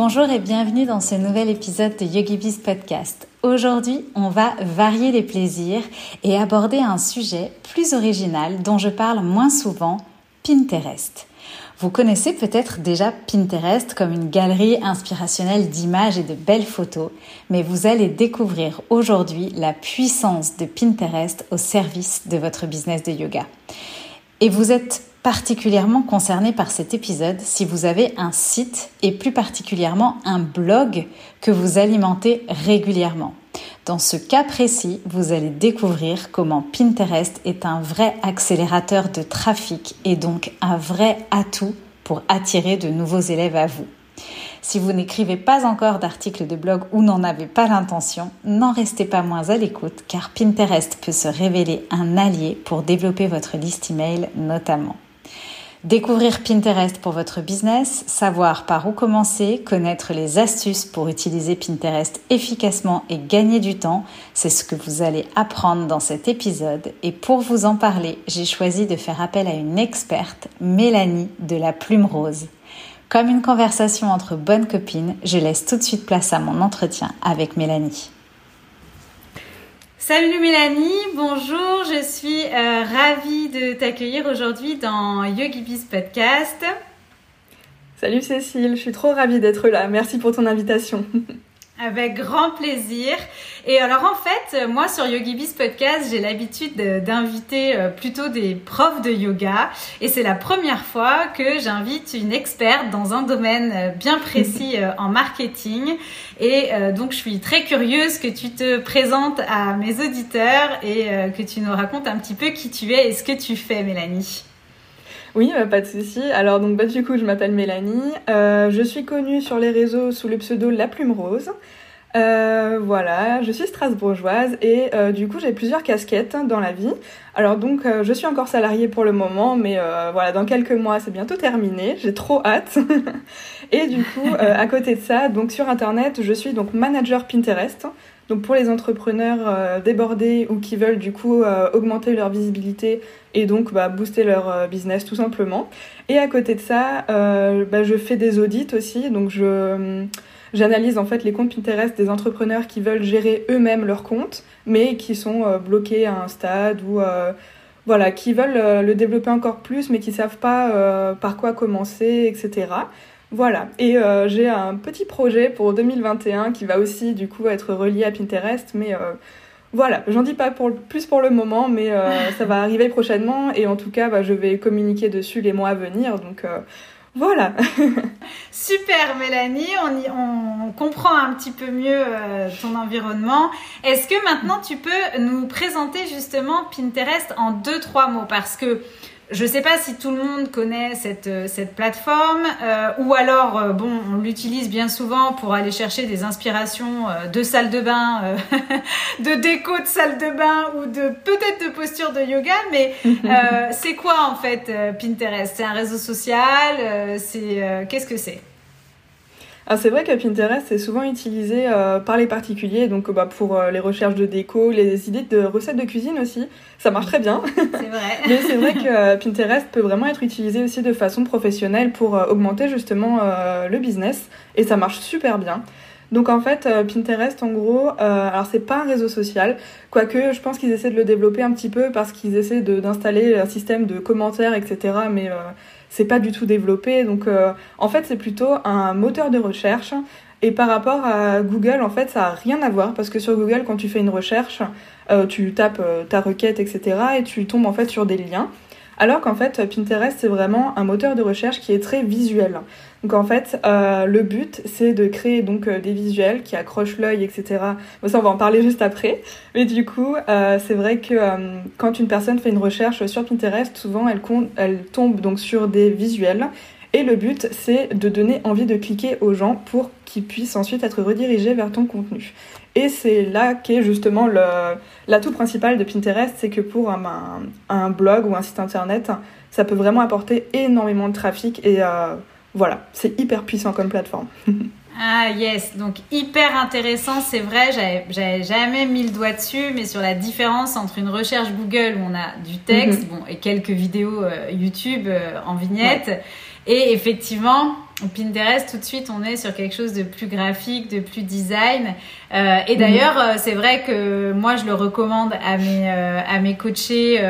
Bonjour et bienvenue dans ce nouvel épisode de YogiBiz Podcast. Aujourd'hui, on va varier les plaisirs et aborder un sujet plus original dont je parle moins souvent, Pinterest. Vous connaissez peut-être déjà Pinterest comme une galerie inspirationnelle d'images et de belles photos, mais vous allez découvrir aujourd'hui la puissance de Pinterest au service de votre business de yoga. Et vous êtes particulièrement concerné par cet épisode si vous avez un site et plus particulièrement un blog que vous alimentez régulièrement. Dans ce cas précis, vous allez découvrir comment Pinterest est un vrai accélérateur de trafic et donc un vrai atout pour attirer de nouveaux élèves à vous. Si vous n'écrivez pas encore d'articles de blog ou n'en avez pas l'intention, n'en restez pas moins à l'écoute car Pinterest peut se révéler un allié pour développer votre liste email notamment. Découvrir Pinterest pour votre business, savoir par où commencer, connaître les astuces pour utiliser Pinterest efficacement et gagner du temps, c'est ce que vous allez apprendre dans cet épisode. Et pour vous en parler, j'ai choisi de faire appel à une experte, Mélanie de la Plume Rose. Comme une conversation entre bonnes copines, je laisse tout de suite place à mon entretien avec Mélanie. Salut Mélanie, bonjour, je suis euh, ravie de t'accueillir aujourd'hui dans YogiBiz Podcast. Salut Cécile, je suis trop ravie d'être là, merci pour ton invitation. Avec grand plaisir. Et alors en fait, moi sur YogiBiz Podcast, j'ai l'habitude d'inviter euh, plutôt des profs de yoga. Et c'est la première fois que j'invite une experte dans un domaine euh, bien précis euh, en marketing. Et donc je suis très curieuse que tu te présentes à mes auditeurs et que tu nous racontes un petit peu qui tu es et ce que tu fais, Mélanie. Oui, pas de souci. Alors donc bah, du coup, je m'appelle Mélanie. je suis connue sur les réseaux sous le pseudo La Plume Rose. Euh, voilà, je suis strasbourgeoise et euh, du coup j'ai plusieurs casquettes dans la vie. Alors donc euh, je suis encore salariée pour le moment, mais voilà dans quelques mois c'est bientôt terminé. J'ai trop hâte. et du coup à côté de ça, donc sur internet je suis donc manager Pinterest. Donc pour les entrepreneurs débordés ou qui veulent du coup augmenter leur visibilité et donc bah, booster leur business tout simplement. Et à côté de ça, bah, je fais des audits aussi. Donc je J'analyse en fait les comptes Pinterest des entrepreneurs qui veulent gérer eux-mêmes leurs comptes, mais qui sont euh, bloqués à un stade ou euh, voilà, qui veulent euh, le développer encore plus, mais qui savent pas par quoi commencer, etc. Voilà. Et j'ai un petit projet pour 2021 qui va aussi du coup être relié à Pinterest, mais voilà, j'en dis pas pour, plus pour le moment, mais ça va arriver prochainement et en tout cas, bah, je vais communiquer dessus les mois à venir. Donc voilà. Super Mélanie, on, comprend un petit peu mieux euh, ton environnement. Est-ce que maintenant tu peux nous présenter justement Pinterest en deux, trois mots? Parce que je ne sais pas si tout le monde connaît cette, euh, cette plateforme euh, ou alors, euh, bon, on l'utilise bien souvent pour aller chercher des inspirations de salle de bain, de déco de salle de bain ou de peut-être de posture de yoga, mais c'est quoi en fait Pinterest? C'est un réseau social C'est Qu'est-ce que c'est? Alors c'est vrai que Pinterest est souvent utilisé euh, par les particuliers, donc bah, pour euh, les recherches de déco, les idées de recettes de cuisine aussi, ça marche très bien. C'est vrai. Mais c'est vrai que euh, Pinterest peut vraiment être utilisé aussi de façon professionnelle pour augmenter justement le business, et ça marche super bien. Donc en fait, Pinterest, en gros, alors c'est pas un réseau social, quoique je pense qu'ils essaient de le développer un petit peu parce qu'ils essaient d'installer un système de commentaires, etc. Mais c'est pas du tout développé. Donc euh, en fait, c'est plutôt un moteur de recherche. Et par rapport à Google, en fait, ça a rien à voir parce que sur Google, quand tu fais une recherche, euh, tu tapes euh, ta requête, etc. et tu tombes en fait sur des liens. Alors qu'en fait, Pinterest, c'est vraiment un moteur de recherche qui est très visuel. Donc en fait, euh, le but, c'est de créer donc euh, des visuels qui accrochent l'œil, etc. Bon, ça, on va en parler juste après. Mais du coup, euh, c'est vrai que quand une personne fait une recherche sur Pinterest, souvent elle, elle tombe donc sur des visuels. Et le but, c'est de donner envie de cliquer aux gens pour qu'ils puissent ensuite être redirigés vers ton contenu. Et c'est là qu'est justement l'atout principal de Pinterest, c'est que pour un, un, blog ou un site internet, ça peut vraiment apporter énormément de trafic et voilà, c'est hyper puissant comme plateforme. Ah yes, donc hyper intéressant, c'est vrai, j'avais jamais mis le doigt dessus, mais sur la différence entre une recherche Google où on a du texte, mhm. bon, et quelques vidéos euh, YouTube euh, en vignette, et effectivement, Pinterest, tout de suite, on est sur quelque chose de plus graphique, de plus design. Euh, et d'ailleurs, c'est vrai que moi, je le recommande à mes, à mes coachés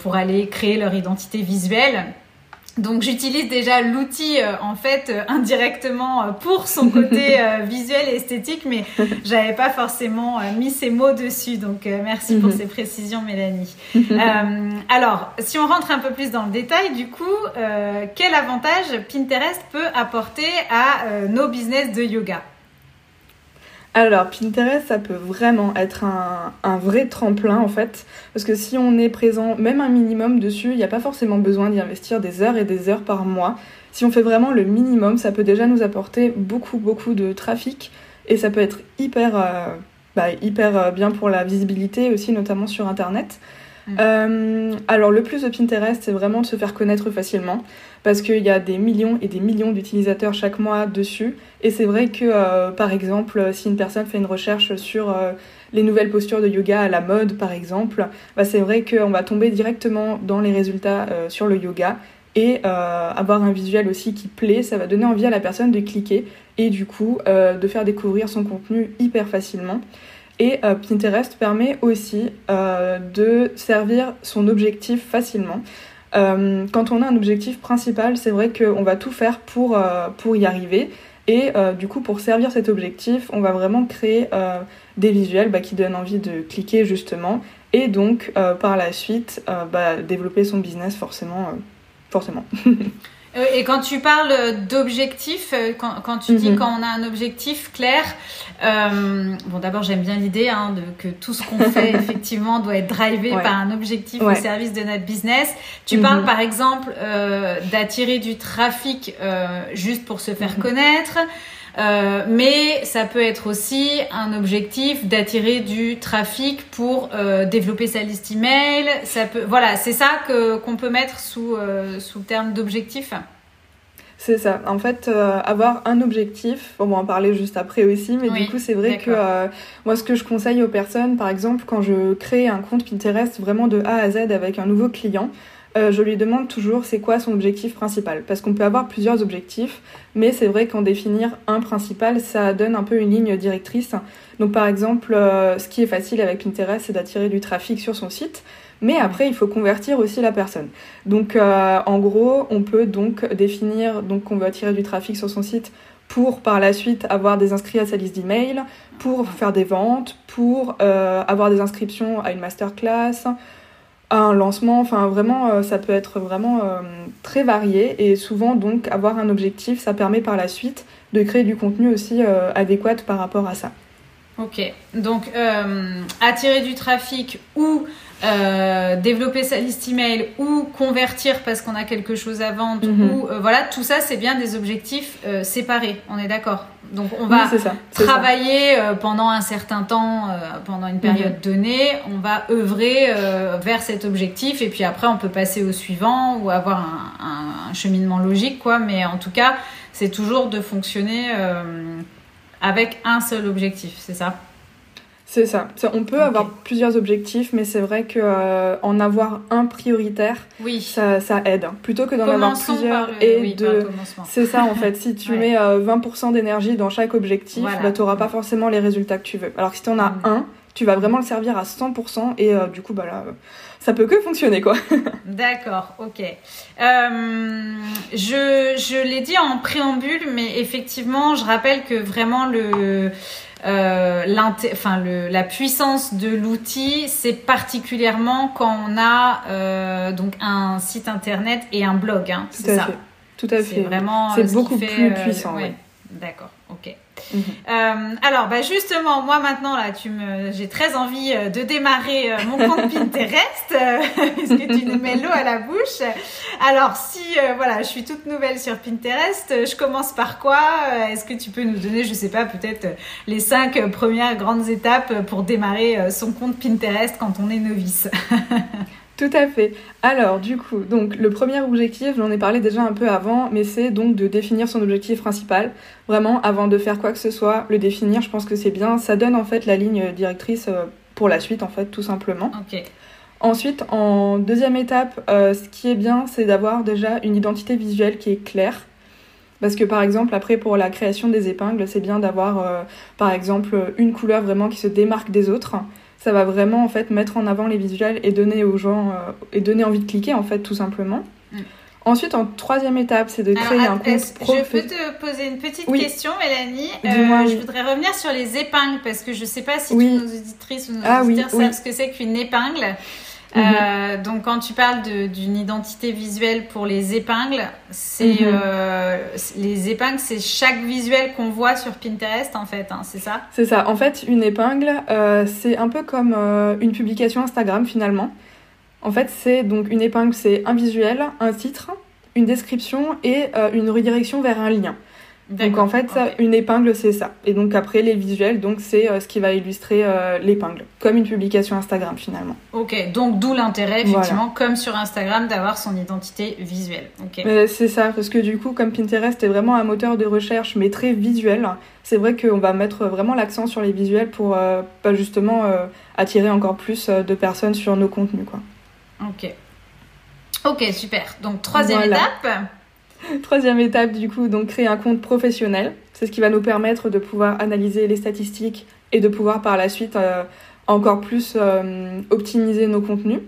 pour aller créer leur identité visuelle donc j'utilise déjà l'outil euh, en fait euh, indirectement euh, pour son côté visuel et esthétique, mais j'avais pas forcément mis ces mots dessus. Donc merci pour mhm. ces précisions, Mélanie. alors, si on rentre un peu plus dans le détail, du coup, quel avantage Pinterest peut apporter à nos business de yoga? Alors, Pinterest, ça peut vraiment être un, vrai tremplin en fait, parce que si on est présent même un minimum dessus, il n'y a pas forcément besoin d'y investir des heures et des heures par mois. Si on fait vraiment le minimum, ça peut déjà nous apporter beaucoup, beaucoup de trafic et ça peut être hyper, euh, bah, hyper euh, bien pour la visibilité aussi, notamment sur Internet. Mm. Euh, alors le plus de Pinterest, c'est vraiment de se faire connaître facilement parce qu'il y a des millions et des millions d'utilisateurs chaque mois dessus. Et c'est vrai que, euh, par exemple, si une personne fait une recherche sur euh, les nouvelles postures de yoga à la mode, par exemple, bah, c'est vrai qu'on va tomber directement dans les résultats sur le yoga. Et avoir un visuel aussi qui plaît, ça va donner envie à la personne de cliquer et du coup de faire découvrir son contenu hyper facilement. Et euh, Pinterest permet aussi euh, de servir son objectif facilement. Euh, quand on a un objectif principal, c'est vrai qu'on va tout faire pour, pour y arriver. Et du coup, pour servir cet objectif, on va vraiment créer des visuels bah, qui donnent envie de cliquer justement. Et donc, par la suite, bah, développer son business forcément. forcément. Euh, et quand tu parles d'objectif, euh, quand, tu dis mhm. quand on a un objectif clair, euh, bon d'abord j'aime bien l'idée hein, que tout ce qu'on fait effectivement doit être drivé par un objectif au service de notre business. Tu mhm. parles par exemple d'attirer du trafic juste pour se faire mhm. connaître. Euh, mais ça peut être aussi un objectif d'attirer du trafic pour euh, développer sa liste email. Ça peut, voilà, c'est ça que qu'on peut mettre sous euh, sous le terme d'objectif. C'est ça. En fait, avoir un objectif, on va en parler juste après aussi, mais du coup, c'est vrai que moi, ce que je conseille aux personnes, par exemple, quand je crée un compte Pinterest vraiment de A à Z avec un nouveau client, euh, je lui demande toujours c'est quoi son objectif principal? Parce qu'on peut avoir plusieurs objectifs, mais c'est vrai qu'en définir un principal, ça donne un peu une ligne directrice. Donc par exemple, euh, ce qui est facile avec Pinterest, c'est d'attirer du trafic sur son site. Mais après, il faut convertir aussi la personne. Donc, euh, en gros, on peut donc définir donc qu'on veut attirer du trafic sur son site pour par la suite avoir des inscrits à sa liste d'email, pour faire des ventes, pour avoir des inscriptions à une masterclass, un lancement. Enfin, vraiment, euh, ça peut être vraiment euh, très varié et souvent, donc, avoir un objectif, ça permet par la suite de créer du contenu aussi euh, adéquat par rapport à ça. Ok, donc attirer du trafic ou développer sa liste email ou convertir parce qu'on a quelque chose à vendre mhm. ou voilà tout ça c'est bien des objectifs séparés on est d'accord donc on va travailler euh, pendant un certain temps, euh, pendant une période mhm. donnée, on va œuvrer euh, vers cet objectif et puis après on peut passer au suivant ou avoir un, cheminement logique quoi. Mais en tout cas, c'est toujours de fonctionner avec un seul objectif, c'est ça? C'est ça. On peut avoir plusieurs objectifs, mais c'est vrai que euh, en avoir un prioritaire, oui. ça, ça aide. Plutôt que d'en avoir plusieurs et de. C'est ça en fait. Si tu mets 20% euh, d'énergie dans chaque objectif, bah, tu n'auras pas forcément les résultats que tu veux. Alors que si tu en as mm. un, tu vas vraiment le servir à 100% et euh, du coup, bah là, ça peut que fonctionner quoi. D'accord, ok. je je l'ai dit en préambule, mais effectivement, je rappelle que vraiment le euh, enfin, la puissance de l'outil, c'est particulièrement quand on a euh, donc un site internet et un blog. Hein, c'est ça. Tout à fait. C'est vraiment. C'est beaucoup plus puissant. oui. D'accord. Ok. Mhm. Euh, alors, bah justement, moi maintenant là, tu me, j'ai très envie euh, de démarrer euh, mon compte Pinterest puisque tu nous mets l'eau à la bouche. Alors, si voilà, je suis toute nouvelle sur Pinterest, je commence par quoi Est-ce que tu peux nous donner, je sais pas, peut-être les cinq premières grandes étapes pour démarrer son compte Pinterest quand on est novice? Tout à fait. Alors, du coup, donc le premier objectif, j'en ai parlé déjà un peu avant, mais c'est donc de définir son objectif principal. Vraiment, avant de faire quoi que ce soit, le définir, je pense que c'est bien. Ça donne en fait la ligne directrice euh, pour la suite, en fait, tout simplement. Ok. Ensuite, en deuxième étape, euh, ce qui est bien, c'est d'avoir déjà une identité visuelle qui est claire. Parce que par exemple, après pour la création des épingles, c'est bien d'avoir euh, par exemple une couleur vraiment qui se démarque des autres ça va vraiment en fait mettre en avant les visuels et donner aux gens euh, et donner envie de cliquer en fait tout simplement. Mm. Ensuite, en troisième étape, c'est de créer un compte pro. Je peux te poser une petite question, Mélanie. Euh, je voudrais revenir sur les épingles parce que je ne sais pas si nos auditrices ou nos ah auditeurs savent ce que c'est qu'une épingle. Mhm. Euh, donc quand tu parles d'une identité visuelle pour les épingles, c'est mhm. euh, les épingles, c'est chaque visuel qu'on voit sur Pinterest en fait, hein, c'est ça? C'est ça. En fait, une épingle, euh, c'est un peu comme une publication Instagram finalement. En fait, c'est donc une épingle, c'est un visuel, un titre, une description et une redirection vers un lien. Donc en fait, une épingle, c'est ça. Et donc après, les visuels, donc c'est euh, ce qui va illustrer euh, l'épingle, comme une publication Instagram finalement. Ok, donc d'où l'intérêt, effectivement, comme sur Instagram, d'avoir son identité visuelle. Ok. c'est ça, parce que du coup, comme Pinterest est vraiment un moteur de recherche, mais très visuel, c'est vrai qu'on va mettre vraiment l'accent sur les visuels pour euh, pas justement attirer encore plus de personnes sur nos contenus. Quoi. Ok. Ok, super. Donc troisième étape. Troisième étape, du coup, donc créer un compte professionnel. C'est ce qui va nous permettre de pouvoir analyser les statistiques et de pouvoir par la suite euh, encore plus euh, optimiser nos contenus.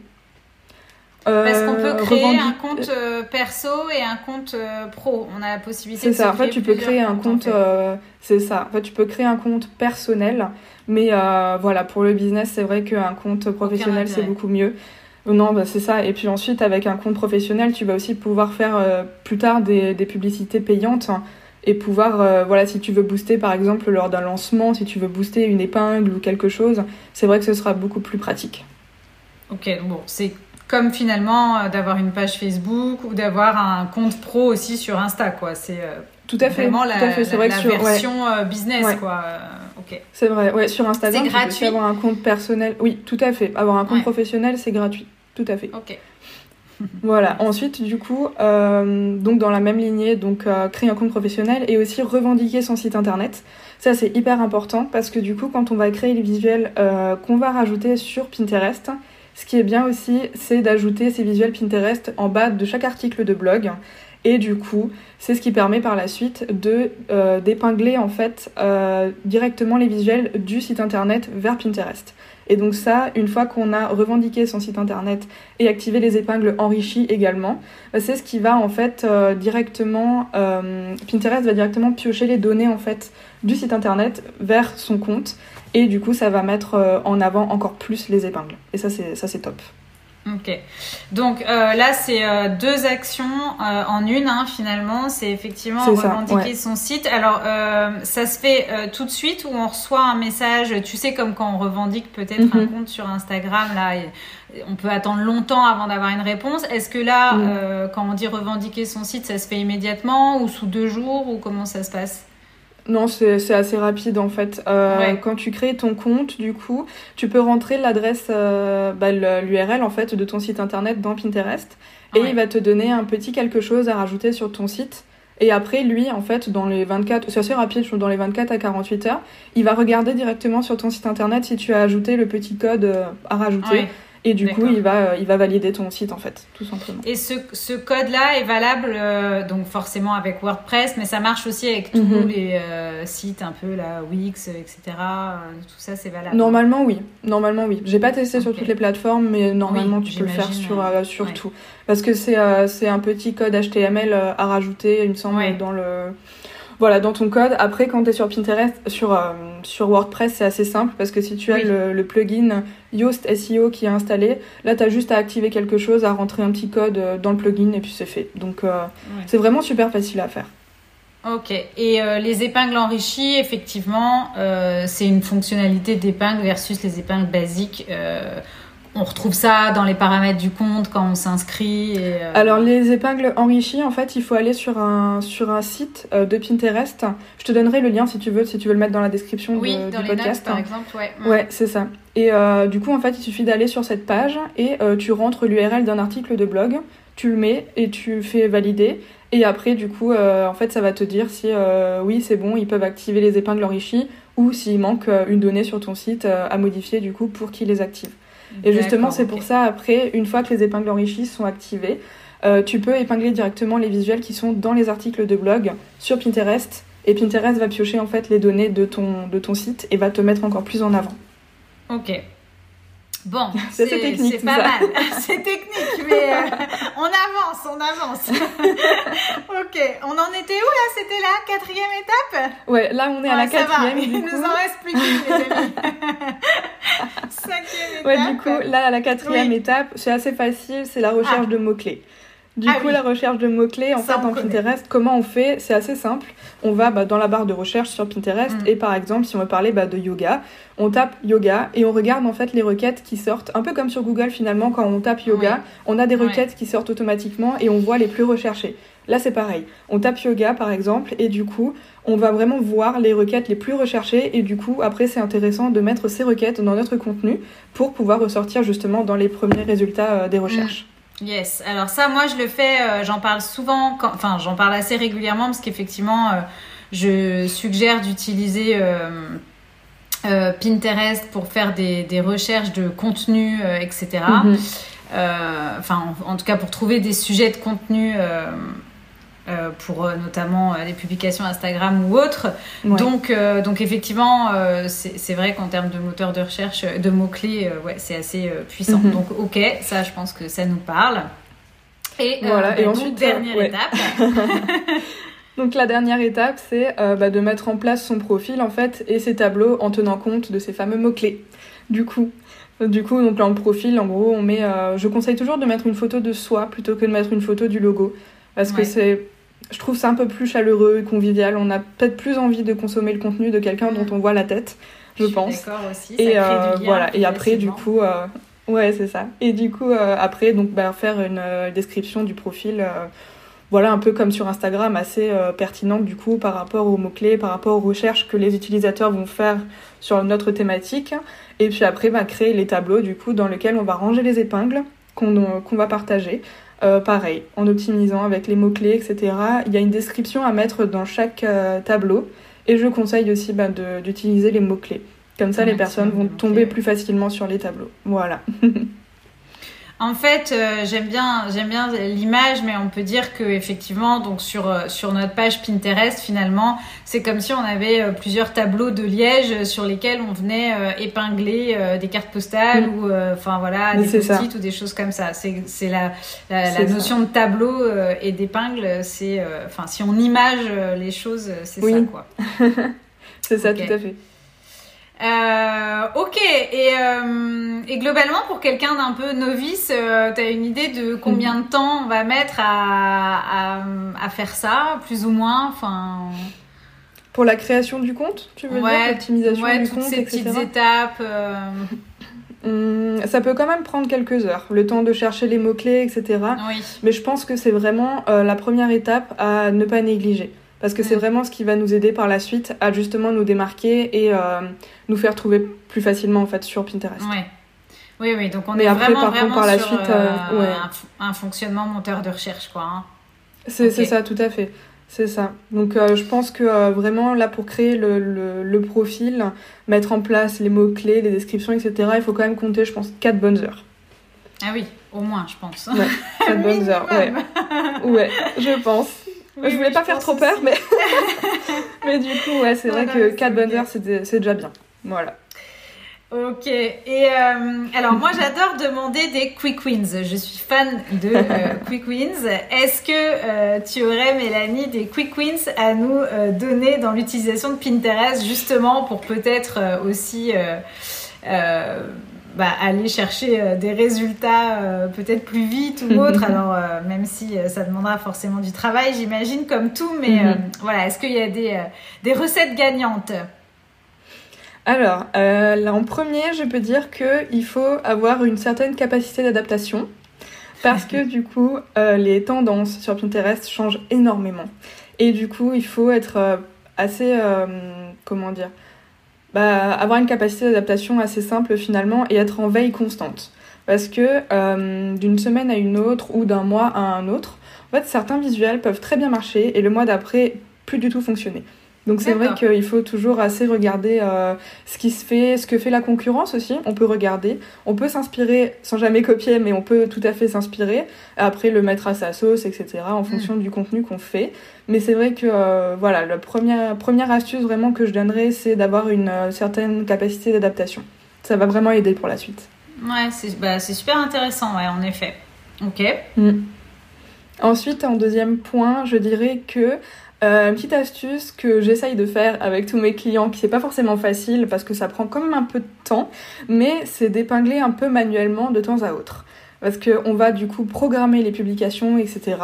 Parce qu'on peut euh, créer un compte perso et un compte pro. On a la possibilité. C'est ça. En fait, tu peux créer un compte. c'est ça. En fait, tu peux créer un compte personnel, mais voilà, pour le business, c'est vrai qu'un compte professionnel c'est beaucoup mieux. Non, bah c'est ça. Et puis ensuite, avec un compte professionnel, tu vas aussi pouvoir faire euh, plus tard des, des, publicités payantes et pouvoir, euh, voilà, si tu veux booster par exemple lors d'un lancement, si tu veux booster une épingle ou quelque chose, c'est vrai que ce sera beaucoup plus pratique. Ok, bon, c'est comme finalement euh, d'avoir une page Facebook ou d'avoir un compte pro aussi sur Insta, quoi. C'est tout à fait, vraiment la, vrai que sur, version business, quoi. C'est vrai, ouais, sur Instagram, c'est gratuit. Tu peux avoir un compte personnel. Oui, tout à fait. Avoir un compte professionnel, c'est gratuit. Tout à fait. Ok. voilà. Ensuite, du coup, euh, donc dans la même lignée, donc euh, créer un compte professionnel et aussi revendiquer son site internet. Ça, c'est hyper important parce que du coup, quand on va créer les visuels euh, qu'on va rajouter sur Pinterest, ce qui est bien aussi, c'est d'ajouter ces visuels Pinterest en bas de chaque article de blog. Et du coup, c'est ce qui permet par la suite de d'épingler en fait directement les visuels du site internet vers Pinterest. Et donc ça, une fois qu'on a revendiqué son site internet et activé les épingles enrichies également, bah, c'est ce qui va en fait euh, directement, euh, Pinterest va directement piocher les données en fait du site internet vers son compte et du coup ça va mettre euh, en avant encore plus les épingles. Et ça c'est ça c'est top. Ok. Donc euh, là, c'est euh, deux actions euh, en une, hein, finalement. C'est effectivement revendiquer son site. Alors, ça se fait tout de suite ou on reçoit un message, tu sais, comme quand on revendique peut-être un mhm. compte sur Instagram, là, on peut attendre longtemps avant d'avoir une réponse. Est-ce que là, quand on dit revendiquer son site, ça se fait immédiatement ou sous deux jours ou comment ça se passe? Non, c'est assez rapide en fait. Euh, quand tu crées ton compte, du coup, tu peux rentrer l'adresse, euh, bah, l'URL en fait de ton site internet dans Pinterest et il va te donner un petit quelque chose à rajouter sur ton site. Et après, lui, en fait, dans les 24, c'est assez rapide, dans les 24 à 48 heures, il va regarder directement sur ton site internet si tu as ajouté le petit code euh, à rajouter. Et du coup, il va, euh, il va valider ton site, en fait, tout simplement. Et ce, ce code-là est valable, euh, donc forcément avec WordPress, mais ça marche aussi avec tous mhm. les euh, sites un peu, là, Wix, etc. tout ça, c'est valable Normalement, oui. Normalement, oui. J'ai pas testé sur toutes les plateformes, mais normalement, tu peux le faire sur, sur tout. Parce que c'est c'est un petit code HTML à rajouter, il me semble, dans le Voilà, dans ton code. Après, quand tu es sur Pinterest, sur, euh, sur WordPress, c'est assez simple parce que si tu as le, plugin Yoast SEO qui est installé, là, tu as juste à activer quelque chose, à rentrer un petit code euh, dans le plugin et puis c'est fait. Donc, euh, c'est vraiment super facile à faire. Ok. Et les épingles enrichies, effectivement, c'est une fonctionnalité d'épingle versus les épingles basiques on retrouve ça dans les paramètres du compte quand on s'inscrit. Euh, Alors les épingles enrichies, en fait, il faut aller sur un, sur un site euh, de Pinterest. Je te donnerai le lien si tu veux, si tu veux le mettre dans la description oui, de, dans du les podcast. Notes, par exemple, ouais. Ouais, c'est ça. Et euh, du coup, en fait, il suffit d'aller sur cette page et tu rentres l'URL d'un article de blog, tu le mets et tu fais valider. Et après, du coup, en fait, ça va te dire si oui, c'est bon, ils peuvent activer les épingles enrichies ou s'il manque une donnée sur ton site à modifier du coup pour qu'ils les activent. Et justement, c'est pour ça, après, une fois que les épingles enrichies sont activées, euh, tu peux épingler directement les visuels qui sont dans les articles de blog sur Pinterest. Et Pinterest va piocher en fait les données de ton, de ton site et va te mettre encore plus en avant. Ok. Bon, c'est technique. pas mal. c'est technique, mais euh, on avance, on avance. ok, on en était où là? C'était la quatrième étape? Ouais, là on est à la quatrième. Il nous en reste plus qu'une, les amis. Cinquième étape. Ouais, du coup, là, la quatrième étape, c'est assez facile, c'est la recherche ah. de mots-clés. Du ah coup, la recherche de mots-clés, en fait, en Pinterest, comment on fait? C'est assez simple. On va bah, dans la barre de recherche sur Pinterest mm. et par exemple, si on veut parler bah, de yoga, on tape yoga et on regarde en fait les requêtes qui sortent. Un peu comme sur Google finalement, quand on tape yoga, on a des requêtes qui sortent automatiquement et on voit les plus recherchées. Là, c'est pareil. On tape yoga par exemple et du coup, on va vraiment voir les requêtes les plus recherchées et du coup, après, c'est intéressant de mettre ces requêtes dans notre contenu pour pouvoir ressortir justement dans les premiers résultats euh, des recherches. Mm. Yes, alors ça, moi, je le fais, euh, j'en parle souvent, enfin, j'en parle assez régulièrement parce qu'effectivement, euh, je suggère d'utiliser Pinterest pour faire des, recherches de contenu, etc. Mm-hmm. Enfin, en, tout cas, pour trouver des sujets de contenu euh, pour euh, notamment euh, des publications Instagram ou autres. Donc, donc effectivement, c'est vrai qu'en termes de moteur de recherche, de mots-clés, ouais, c'est assez puissant. Mhm. Donc ok, ça je pense que ça nous parle. Et, voilà, et ensuite, dernière étape. Donc la dernière étape, c'est bah, de mettre en place son profil en fait et ses tableaux en tenant compte de ces fameux mots-clés. Du coup, du coup, donc dans le profil, en gros, on met. je conseille toujours de mettre une photo de soi plutôt que de mettre une photo du logo. Parce que c'est je trouve ça un peu plus chaleureux et convivial. On a peut-être plus envie de consommer le contenu de quelqu'un dont on voit la tête, je, je pense. D'accord aussi. et euh, voilà. Et après, du coup, euh, ouais, c'est ça. Et du coup, euh, après, donc, bah, faire une description du profil. voilà, un peu comme sur Instagram, assez pertinente du coup par rapport aux mots-clés, par rapport aux recherches que les utilisateurs vont faire sur notre thématique. Et puis après, bah, créer les tableaux du coup dans lesquels on va ranger les épingles qu'on va partager. Euh, pareil, en optimisant avec les mots-clés, etc. Il y a une description à mettre dans chaque euh, tableau. Et je conseille aussi bah, d'utiliser les mots-clés. Comme ça, les personnes vont tomber plus facilement sur les tableaux. Voilà. En fait, euh, j'aime bien, j'aime bien l'image, mais on peut dire que effectivement, donc sur euh, sur notre page Pinterest, finalement, c'est comme si on avait euh, plusieurs tableaux de liège sur lesquels on venait épingler des cartes postales mm. ou enfin voilà des post-it ou des choses comme ça. C'est c'est la la, notion de tableau et d'épingle. C'est enfin si on image les choses, c'est ça quoi. c'est ça, tout à fait. Euh, ok, et, euh, et, globalement, pour quelqu'un d'un peu novice, euh, tu as une idée de combien de temps on va mettre à, à, à faire ça, plus ou moins enfin... Pour la création du compte, tu veux dire L'optimisation ouais, du compte, ces petites étapes hum, ça peut quand même prendre quelques heures, le temps de chercher les mots-clés, etc. Oui. Mais je pense que c'est vraiment la première étape à ne pas négliger parce que c'est vraiment ce qui va nous aider par la suite à justement nous démarquer et euh, nous faire trouver plus facilement en fait sur Pinterest. Ouais. Oui, oui, donc on est vraiment, par vraiment par la suite, euh, euh, un, fonctionnement moteur de recherche, quoi. Hein. C'est ça, tout à fait. C'est ça. Donc je pense que vraiment là pour créer le, le, profil, mettre en place les mots-clés, les descriptions, etc., il faut quand même compter, je pense, 4 bonnes heures. Ah oui, au moins, je pense. Ouais, 4 bonnes heures, ouais. Ouais, je pense je voulais pas faire trop peur, mais... mais du coup, ouais, c'est vrai que 4 bonnes heures, c'est déjà bien. Voilà. Ok. Et euh, alors moi j'adore demander des quick wins. Je suis fan de euh, quick wins. Est-ce que euh, tu aurais Mélanie des quick wins à nous donner dans l'utilisation de Pinterest justement pour peut-être aussi bah, aller chercher des résultats peut-être plus vite ou autre. Alors même si ça demandera forcément du travail, j'imagine comme tout. Mais mm-hmm. voilà, est-ce qu'il y a des des recettes gagnantes? Alors, euh, en premier, je peux dire qu'il faut avoir une certaine capacité d'adaptation parce que du coup, euh, les tendances sur Pinterest changent énormément. Et du coup, il faut être euh, assez, comment dire, bah, avoir une capacité d'adaptation assez simple finalement et être en veille constante. Parce que d'une semaine à une autre ou d'un mois à un autre, en fait, certains visuels peuvent très bien marcher et le mois d'après plus du tout fonctionner. Donc c'est vrai qu'il faut toujours assez regarder euh, ce qui se fait, ce que fait la concurrence aussi. On peut regarder, on peut s'inspirer sans jamais copier, mais on peut tout à fait s'inspirer. Après le mettre à sa sauce, etc. En fonction mm. du contenu qu'on fait. Mais c'est vrai que euh, voilà, la première première astuce vraiment que je donnerais, c'est d'avoir une euh, certaine capacité d'adaptation. Ça va vraiment aider pour la suite. Ouais, c'est bah, super intéressant, ouais, en effet. Ok. Mm. Ensuite, en deuxième point, je dirais que euh, une petite astuce que j'essaye de faire avec tous mes clients, qui c'est pas forcément facile parce que ça prend quand même un peu de temps, mais c'est d'épingler un peu manuellement de temps à autre. Parce qu'on va du coup programmer les publications, etc.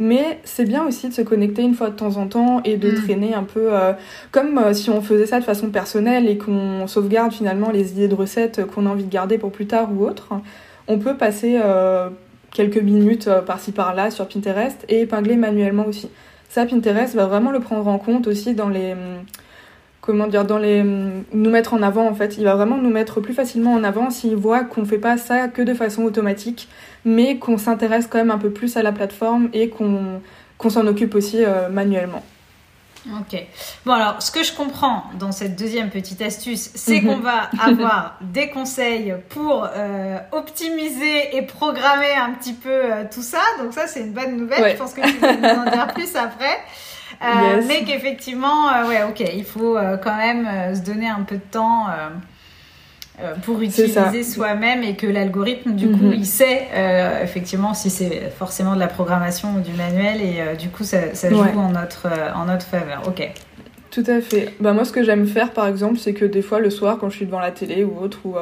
Mais c'est bien aussi de se connecter une fois de temps en temps et de mm. traîner un peu euh, comme euh, si on faisait ça de façon personnelle et qu'on sauvegarde finalement les idées de recettes qu'on a envie de garder pour plus tard ou autre. On peut passer quelques minutes par-ci par-là sur Pinterest et épingler manuellement aussi. Ça, Pinterest va vraiment le prendre en compte aussi dans les comment dire dans les nous mettre en avant en fait. Il va vraiment nous mettre plus facilement en avant s'il voit qu'on fait pas ça que de façon automatique mais qu'on s'intéresse quand même un peu plus à la plateforme et qu'on qu'on s'en occupe aussi euh, manuellement Ok. Bon alors, ce que je comprends dans cette deuxième petite astuce, c'est qu'on va avoir des conseils pour euh, optimiser et programmer un petit peu euh, tout ça. Donc ça, c'est une bonne nouvelle. Je pense que tu vas nous en dire plus après. Euh, Mais qu'effectivement, ouais, ok, il faut quand même se donner un peu de temps pour utiliser soi-même et que l'algorithme du coup mhm. il sait euh, effectivement si c'est forcément de la programmation ou du manuel et euh, du coup ça, ça joue en notre en notre faveur. Ok. Tout à fait. Bah moi, ce que j'aime faire, par exemple, c'est que des fois, le soir, quand je suis devant la télé ou autre, ou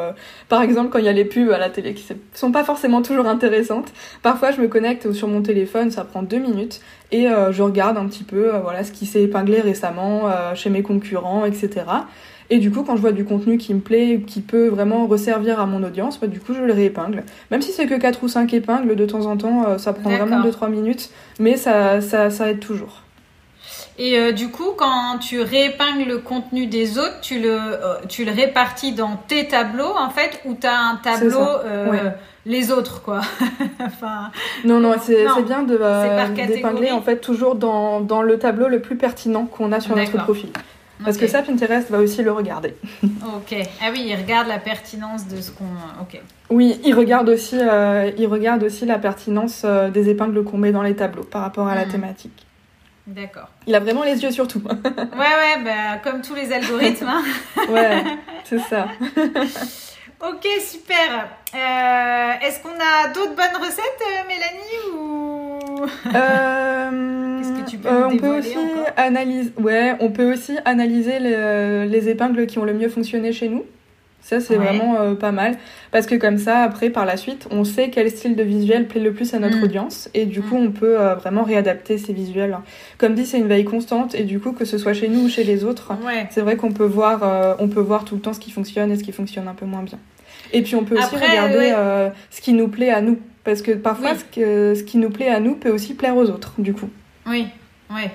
par exemple, quand il y a les pubs à la télé qui sont pas forcément toujours intéressantes, parfois, je me connecte sur mon téléphone, ça prend deux minutes, et je regarde un petit peu, voilà, ce qui s'est épinglé récemment chez mes concurrents, etc. Et du coup, quand je vois du contenu qui me plaît, qui peut vraiment resservir à mon audience, bah, du coup, je le réépingle. Même si c'est que 4 ou 5 épingles, de temps en temps, euh, ça prend vraiment 2-3 minutes, mais ça, ça, ça aide toujours. Et euh, du coup, quand tu réépingles le contenu des autres, tu le, euh, tu le répartis dans tes tableaux, en fait, ou tu as un tableau les autres, quoi? enfin, non, non, c'est bien d'épingler, en fait, toujours dans, dans le tableau le plus pertinent qu'on a sur notre profil. Parce que ça, Pinterest va aussi le regarder. ok. Ah oui, il regarde la pertinence de ce qu'on. Ok. Oui, il regarde aussi, euh, il regarde aussi la pertinence euh, des épingles qu'on met dans les tableaux par rapport à la hmm. thématique. D'accord. Il a vraiment les yeux sur tout. ouais, ouais, bah, comme tous les algorithmes. Hein. ouais, c'est ça. ok, super. Euh, est-ce qu'on a d'autres bonnes recettes, Mélanie ou... Euh, on peut aussi analyser, ouais, on peut aussi analyser les, épingles qui ont le mieux fonctionné chez nous. Ça, c'est vraiment euh, pas mal. Parce que comme ça, après, par la suite, on sait quel style de visuel plaît le plus à notre mm. audience. Et du coup, mm. on peut euh, vraiment réadapter ces visuels. Comme dit, c'est une veille constante. Et du coup, que ce soit chez nous ou chez les autres, c'est vrai qu'on peut, voir, on peut voir tout le temps ce qui fonctionne et ce qui fonctionne un peu moins bien. Et puis, on peut aussi regarder ce qui nous plaît à nous. Parce que parfois, ce, que, ce qui nous plaît à nous peut aussi plaire aux autres, du coup. Oui, Ouais.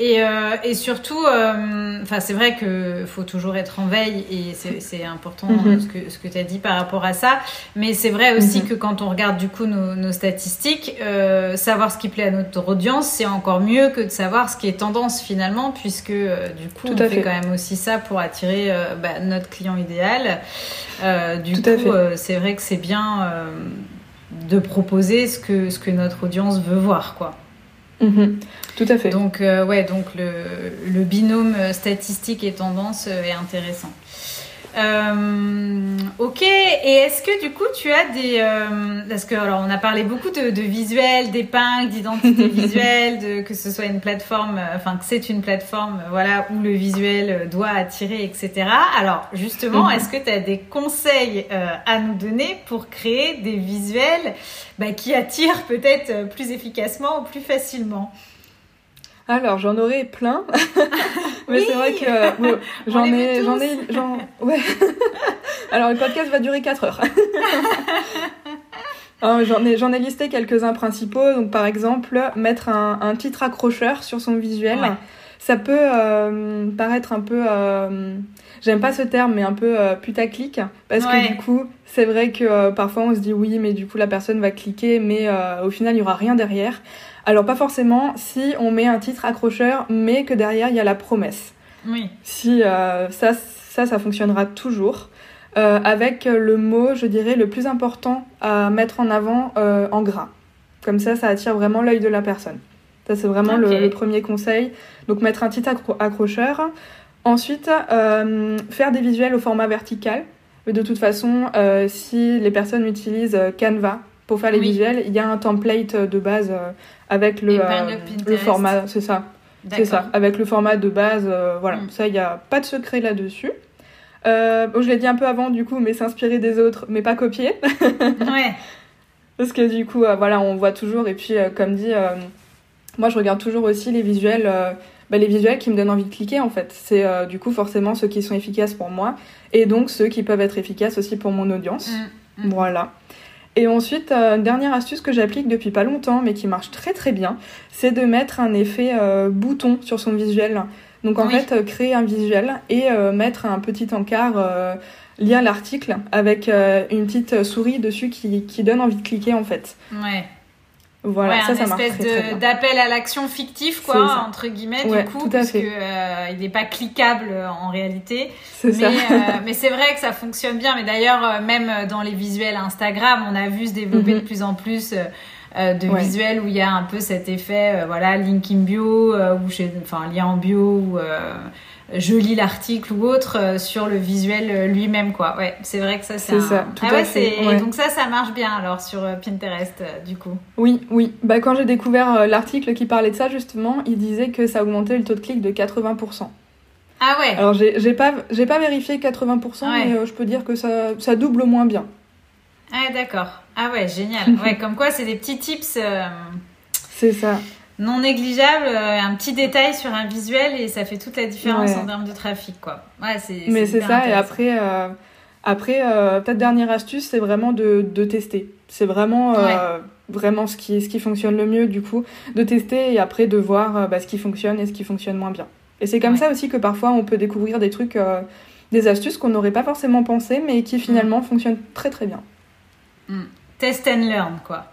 Et, euh, et surtout, euh, c'est vrai qu'il faut toujours être en veille et c'est important mhm. ce que, ce que tu as dit par rapport à ça. Mais c'est vrai aussi mhm. que quand on regarde du coup nos, nos statistiques, euh, savoir ce qui plaît à notre audience, c'est encore mieux que de savoir ce qui est tendance finalement, puisque du coup on fait. quand même aussi ça pour attirer bah, notre client idéal. du coup, c'est vrai que c'est bien de proposer ce que, ce que notre audience veut voir, quoi. Mhm. Tout à fait. Donc, euh, ouais, donc le, le, binôme statistique et tendance euh, est intéressant. Euh, ok, et est-ce que du coup tu as des... Euh, parce que alors on a parlé beaucoup de, de visuels, d'épingles, d'identité visuelle, de, que ce soit une plateforme, euh, enfin que c'est une plateforme voilà, où le visuel doit attirer, etc. Alors justement, mhm. est-ce que tu as des conseils à nous donner pour créer des visuels bah, qui attirent peut-être plus efficacement ou plus facilement? Alors, j'en aurais plein. Mais c'est vrai que j'en ai, j'en ai, j'en, ouais. Alors, le podcast va durer 4 heures. J'en ai, j'en ai listé quelques-uns principaux. Donc, par exemple, mettre un, un titre accrocheur sur son visuel. Ça peut euh, paraître un peu, euh, j'aime pas ce terme, mais un peu euh, putaclic, parce que du coup, c'est vrai que parfois on se dit oui, mais du coup la personne va cliquer, mais au final il y aura rien derrière. Alors pas forcément si on met un titre accrocheur, mais que derrière il y a la promesse. Oui. Si ça, ça, ça fonctionnera toujours. Avec le mot, je dirais, le plus important à mettre en avant en gras. Comme ça, ça attire vraiment l'œil de la personne. Ça, c'est vraiment le, premier conseil. Donc, mettre un titre accrocheur. Ensuite, faire des visuels au format vertical. De toute façon, si les personnes utilisent Canva pour faire les visuels, il y a un template de base avec le, euh, le format, c'est ça. C'est ça, avec le format de base, euh, voilà. Mm. Ça, il n'y a pas de secret là-dessus. Euh, bon, je l'ai dit un peu avant, du coup, mais s'inspirer des autres, mais pas copier. ouais. Parce que du coup, voilà, on voit toujours. Et puis, comme dit, moi, je regarde toujours aussi les visuels, bah, les visuels qui me donnent envie de cliquer, en fait. C'est du coup forcément ceux qui sont efficaces pour moi, et donc ceux qui peuvent être efficaces aussi pour mon audience. Mm, mm. Voilà. Et ensuite, euh, dernière astuce que j'applique depuis pas longtemps, mais qui marche très très bien, c'est de mettre un effet euh, bouton sur son visuel. Donc en fait, euh, créer un visuel et mettre un petit encart lié à l'article avec une petite souris dessus qui, qui, donne envie de cliquer en fait. Ouais. Voilà, ça, ça marche espèce d'appel à l'action fictif, quoi, entre guillemets, du coup, parce qu'il euh, n'est pas cliquable euh, en réalité. Mais, euh, mais c'est vrai que ça fonctionne bien. Mais d'ailleurs, même dans les visuels Instagram, on a vu se développer mhm. de plus en plus de visuels où il y a un peu cet effet, voilà, link in bio, ou enfin, lien en bio, ou je lis l'article ou autre euh, sur le visuel euh, lui-même quoi. Ouais, c'est vrai que ça c'est ça. Tout ah ouais, fait. donc ça ça marche bien alors sur euh, Pinterest du coup. Oui, oui. Bah quand j'ai découvert l'article qui parlait de ça justement, il disait que ça augmentait le taux de clic de 80%. Ah ouais. Alors j'ai pas j'ai pas vérifié 80% mais je peux dire que ça ça double moins bien. Ah d'accord. Ah ouais, génial. ouais, comme quoi c'est des petits tips C'est ça non négligeable, euh, un petit détail sur un visuel et ça fait toute la différence en termes de trafic, quoi. Ouais, c'est. Mais c'est ça. Et après, euh, après, euh, peut-être dernière astuce, c'est vraiment de, de tester. C'est vraiment, vraiment ce qui, ce qui fonctionne le mieux, du coup, de tester et après de voir bah, ce qui fonctionne et ce qui fonctionne moins bien. Et c'est comme ça aussi que parfois on peut découvrir des trucs, des astuces qu'on n'aurait pas forcément pensé, mais qui finalement mm. fonctionnent très très bien. Mm. Test and learn, quoi.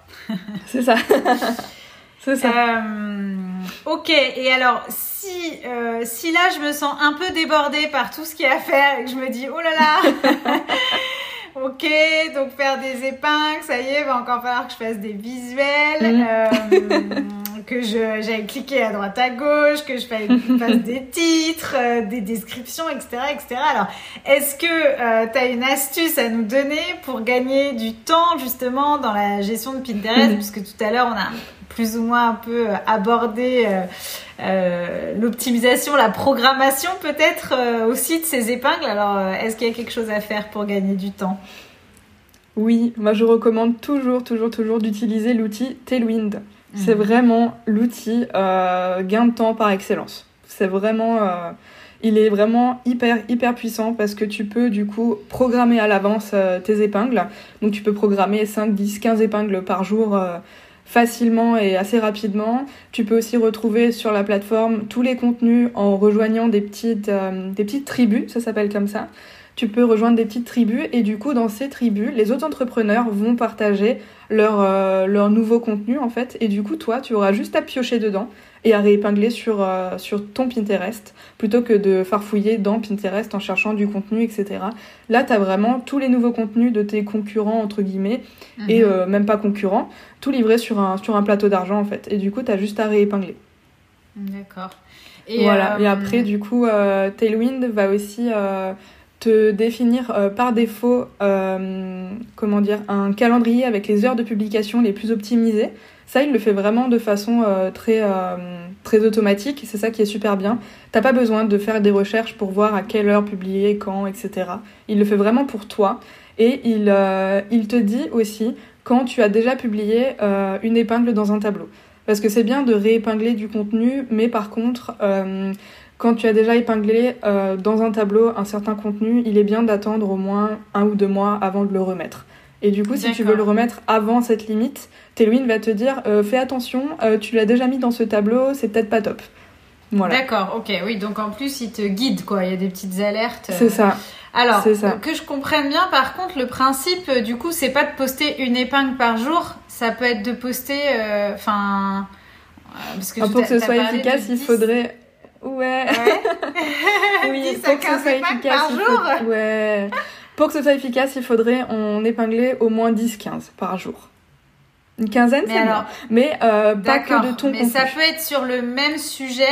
c'est ça. C'est ça. Euh, ok, et alors si, euh, si là je me sens un peu débordée par tout ce qu'il y a à faire et que je me dis oh là là, ok, donc faire des épingles, ça y est, va encore falloir que je fasse des visuels, mm. euh, que je j'aille cliquer à droite à gauche, que je fasse des titres, des descriptions, etc., etc. Alors, est-ce que tu as une astuce à nous donner pour gagner du temps justement dans la gestion de Pinterest, puisque tout à l'heure on a plus ou moins un peu euh, aborder euh, euh, l'optimisation, la programmation peut-être aussi de ces épingles. Alors, est-ce qu'il y a quelque chose à faire pour gagner du temps? Oui, moi je recommande toujours, toujours, toujours d'utiliser l'outil Tailwind. C'est mhm. vraiment l'outil gain de temps par excellence. C'est vraiment il est vraiment hyper hyper puissant parce que tu peux du coup programmer à l'avance tes épingles. Donc tu peux programmer 5, 10, 15 épingles par jour facilement et assez rapidement. Tu peux aussi retrouver sur la plateforme tous les contenus en rejoignant des petites, euh, des petites tribus, ça s'appelle comme ça. Tu peux rejoindre des petites tribus et du coup dans ces tribus, les autres entrepreneurs vont partager leur, euh, leur nouveau contenu en fait et du coup toi tu auras juste à piocher dedans et à réépingler sur, euh, sur ton Pinterest plutôt que de farfouiller dans Pinterest en cherchant du contenu, etc. Là, tu as vraiment tous les nouveaux contenus de tes concurrents, entre guillemets, et mhm. euh, même pas concurrents, tout livré sur un, sur un plateau d'argent, en fait. Et du coup, tu as juste à réépingler. D'accord. Et voilà. Et euh, après, du coup, Tailwind va aussi te définir par défaut, comment dire, un calendrier avec les heures de publication les plus optimisées. Ça, il le fait vraiment de façon très, très automatique. C'est ça qui est super bien. T'as pas besoin de faire des recherches pour voir à quelle heure publier, quand, etc. Il le fait vraiment pour toi. Et il, il te dit aussi quand tu as déjà publié euh, une épingle dans un tableau. Parce que c'est bien de réépingler du contenu, mais par contre, euh, quand tu as déjà épinglé euh, dans un tableau un certain contenu, il est bien d'attendre au moins un ou deux mois avant de le remettre. Et du coup, si tu veux le remettre avant cette limite, Teluin va te dire fais attention, tu l'as déjà mis dans ce tableau, c'est peut-être pas top. Voilà. D'accord, ok, oui, donc en plus il te guide quoi, il y a des petites alertes. C'est ça. Alors, que je comprenne bien, par contre, le principe, euh, du coup, c'est pas de poster une épingle par jour, ça peut être de poster, euh, enfin, euh, parce que ah, pour que ce soit efficace, il faudrait, ouais, oui, pour que ce soit efficace, par jour. ouais, pour que ce soit efficace, il faudrait en épingler au moins 10-15 par jour. Une quinzaine, c'est bien. Mais pas que de ton Mais ça peut être sur le même sujet.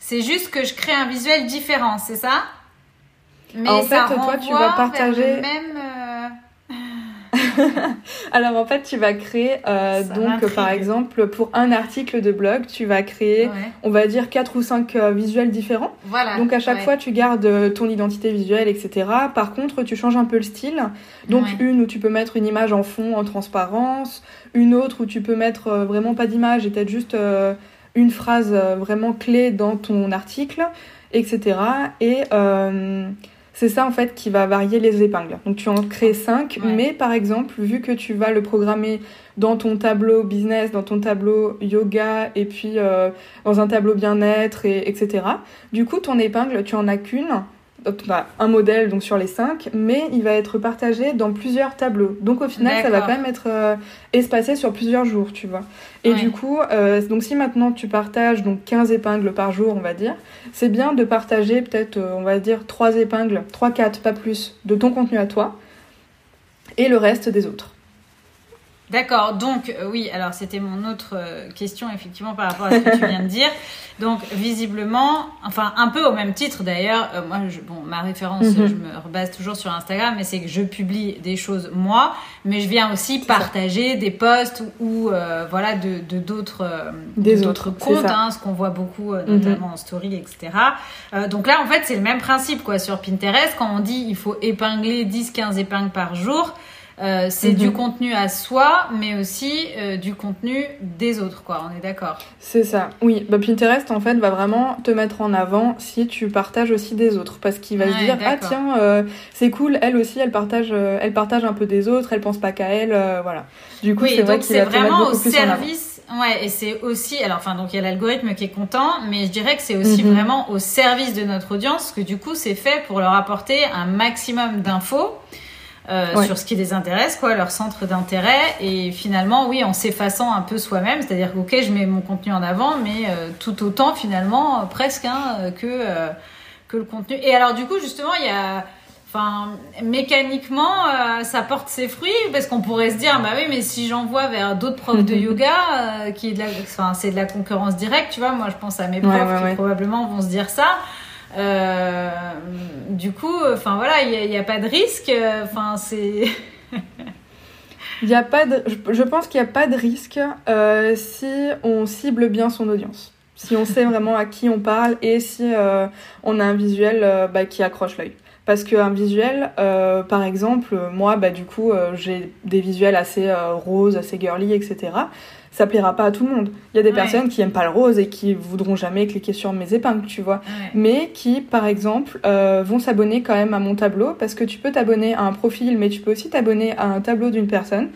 C'est juste que je crée un visuel différent, c'est ça? Mais en fait, toi, tu vas partager. Même, euh, Alors en fait, tu vas créer euh, donc par exemple pour un article de blog, tu vas créer, on va dire quatre ou cinq euh, visuels différents. Voilà. Donc à chaque fois, tu gardes ton identité visuelle, etc. Par contre, tu changes un peu le style. Donc une où tu peux mettre une image en fond en transparence, une autre où tu peux mettre vraiment pas d'image et peut-être juste une phrase vraiment clé dans ton article, etc. Et c'est ça en fait qui va varier les épingles. Donc tu en crées 5, mais par exemple, vu que tu vas le programmer dans ton tableau business, dans ton tableau yoga et puis euh, dans un tableau bien-être, et, etc. Du coup, ton épingle, tu en as qu'une un modèle donc sur les cinq, mais il va être partagé dans plusieurs tableaux. Donc au final, ça va quand même être euh, espacé sur plusieurs jours, tu vois. Et du coup, euh, donc si maintenant tu partages donc 15 épingles par jour, on va dire, c'est bien de partager peut-être, euh, on va dire, 3 épingles, 3, 4, pas plus, de ton contenu à toi, et le reste des autres. D'accord, donc oui, alors c'était mon autre question effectivement par rapport à ce que tu viens de dire. Donc visiblement, enfin un peu au même titre d'ailleurs, euh, moi, bon, ma référence, mhm. je me rebase toujours sur Instagram, mais c'est que je publie des choses moi, mais je viens aussi partager des posts ou euh, voilà de d'autres euh, des autres comptes, hein, ce qu'on voit beaucoup mhm. notamment en story, etc. donc là en fait c'est le même principe quoi sur Pinterest quand on dit il faut épingler 10-15 épingles par jour. Euh, c'est du mhm. contenu à soi, mais aussi euh, du contenu des autres, quoi. On est d'accord. C'est ça. Oui, bah, Pinterest en fait va vraiment te mettre en avant si tu partages aussi des autres, parce qu'il va se dire ah tiens euh, c'est cool, elle aussi elle partage, elle partage un peu des autres, elle pense pas qu'à elle, voilà. Du coup c'est vrai qu'il va te mettre beaucoup au plus service. Ouais, et c'est aussi, alors enfin donc il y a l'algorithme qui est content, mais je dirais que c'est aussi mhm. vraiment au service de notre audience, que du coup c'est fait pour leur apporter un maximum d'infos. Euh, sur ce qui les intéresse, quoi, leur centre d'intérêt. Et finalement, oui, en s'effaçant un peu soi-même, c'est-à-dire que, ok, je mets mon contenu en avant, mais euh, tout autant, finalement, presque, hein, que, euh, que le contenu. Et alors, du coup, justement, il y a. Enfin, mécaniquement, ça porte ses fruits parce qu'on pourrait se dire, bah oui, mais si j'envoie vers d'autres profs de yoga, qui est de la, enfin, c'est de la concurrence directe, tu vois. Moi, je pense à mes profs qui probablement vont se dire ça. Euh, du coup, enfin voilà, il n'y a, pas de risque. Enfin, c'est. Il a pas je pense qu'il n'y a pas de risque euh, si on cible bien son audience. Si on sait vraiment à qui on parle et si euh, on a un visuel bah, qui accroche l'œil. Parce qu'un visuel, par exemple, moi, bah, du coup, j'ai des visuels assez roses, assez girly, etc ça plaira pas à tout le monde. Il y a des personnes qui aiment pas le rose et qui voudront jamais cliquer sur mes épingles, tu vois. Mais qui, par exemple, euh, vont s'abonner quand même à mon tableau parce que tu peux t'abonner à un profil, mais tu peux aussi t'abonner à un tableau d'une personne.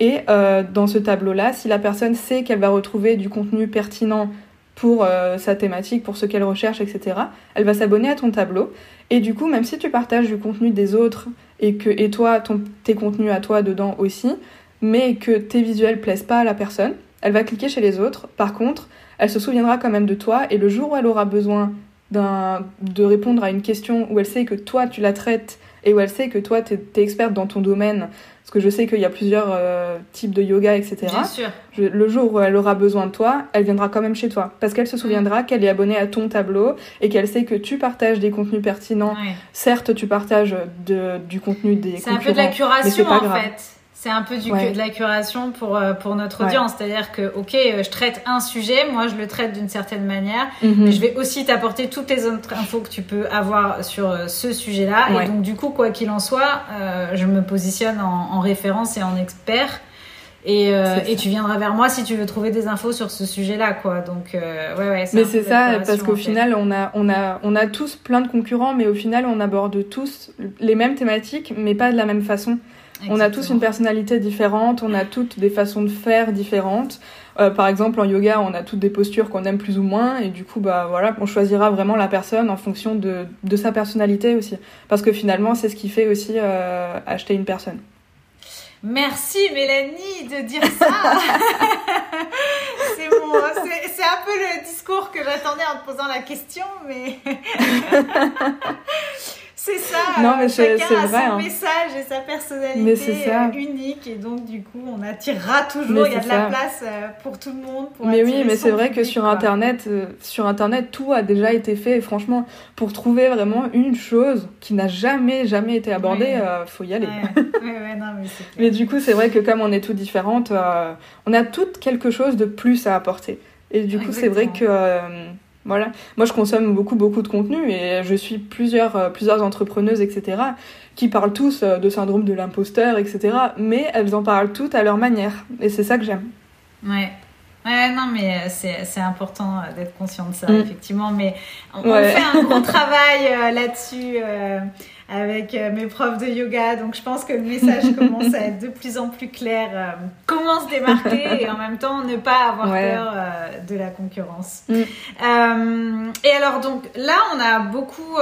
Et euh, dans ce tableau-là, si la personne sait qu'elle va retrouver du contenu pertinent pour euh, sa thématique, pour ce qu'elle recherche, etc., elle va s'abonner à ton tableau. Et du coup, même si tu partages du contenu des autres et que et toi, ton, tes contenus à toi dedans aussi, mais que tes visuels plaisent pas à la personne, elle va cliquer chez les autres. Par contre, elle se souviendra quand même de toi et le jour où elle aura besoin de répondre à une question où elle sait que toi tu la traites et où elle sait que toi tu es, experte dans ton domaine parce que je sais qu'il y a plusieurs euh, types de yoga, etc. Bien sûr. le jour où elle aura besoin de toi, elle viendra quand même chez toi, parce qu'elle se souviendra mm. qu'elle est abonnée à ton tableau et qu'elle sait que tu partages des contenus pertinents. Certes, tu partages de, du contenu des C'est un peu de la curation en fait. C'est un peu du, de la curation pour, euh, pour notre audience. C'est-à-dire que, ok, euh, je traite un sujet, moi je le traite d'une certaine manière, mhm. mais je vais aussi t'apporter toutes les autres infos que tu peux avoir sur euh, ce sujet-là. Et donc, du coup, quoi qu'il en soit, je me positionne en, référence et en expert. Et, et, tu viendras vers moi si tu veux trouver des infos sur ce sujet-là, quoi. Donc, ouais, ouais. Mais c'est ça, parce qu'au final, on a, on a, on a tous plein de concurrents, mais au final, on aborde tous les mêmes thématiques, mais pas de la même façon. On a tous une personnalité différente, on a toutes des façons de faire différentes. Euh, par exemple, en yoga, on a toutes des postures qu'on aime plus ou moins, et du coup, bah voilà, on choisira vraiment la personne en fonction de, de sa personnalité aussi, parce que finalement, c'est ce qui fait aussi euh, acheter une personne. Merci Mélanie de dire ça. c'est un peu le discours que j'attendais en te posant la question, mais C'est ça. Non, mais chacun a son hein. message et sa personnalité euh, unique et donc du coup on attirera toujours. Il y a de la place euh, pour tout le monde. mais oui, mais c'est vrai que sur internet, euh, sur internet tout a déjà été fait. Et franchement, pour trouver vraiment une chose qui n'a jamais jamais été abordée, faut y aller. mais, du coup, c'est vrai que comme on est toutes différentes, on a toutes quelque chose de plus à apporter. Et du coup, c'est vrai que voilà. Moi, je consomme beaucoup, beaucoup de contenu et je suis plusieurs, euh, plusieurs entrepreneuses, etc., qui parlent tous euh, de syndrome de l'imposteur, etc., mais elles en parlent toutes à leur manière. Et c'est ça que j'aime. Ouais. Ouais, non, mais euh, c'est important d'être conscient de ça, mm. effectivement. Mais on, fait un gros travail là-dessus avec euh, mes profs de yoga. Donc je pense que le message commence à être de plus en plus clair. Euh, comment se démarquer et en même temps ne pas avoir peur euh, de la concurrence. Mm. et alors donc là, on a beaucoup,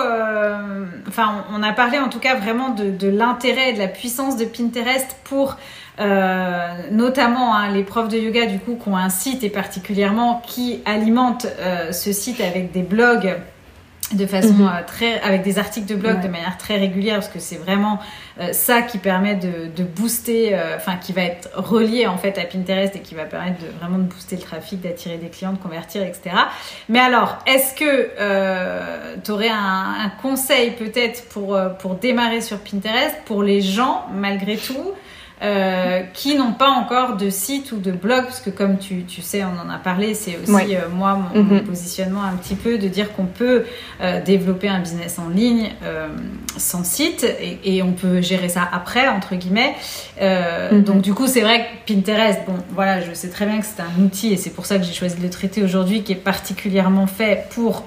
enfin on a parlé en tout cas vraiment de, de l'intérêt et de la puissance de Pinterest pour notamment hein, les profs de yoga du coup qui ont un site et particulièrement qui alimentent ce site avec des blogs de façon mhm. euh, très avec des articles de blog de manière très régulière parce que c'est vraiment euh, ça qui permet de, de booster euh, enfin qui va être relié en fait à Pinterest et qui va permettre de vraiment de booster le trafic d'attirer des clients de convertir etc mais alors est-ce que tu aurais un, un conseil peut-être pour pour démarrer sur Pinterest pour les gens malgré tout euh, qui n'ont pas encore de site ou de blog, parce que comme tu, tu sais, on en a parlé, c'est aussi euh, moi mon, mhm. positionnement un petit peu de dire qu'on peut euh, développer un business en ligne sans site et, et, on peut gérer ça après, entre guillemets. Mhm. Donc du coup, c'est vrai que Pinterest, bon, voilà, je sais très bien que c'est un outil et c'est pour ça que j'ai choisi de le traiter aujourd'hui, qui est particulièrement fait pour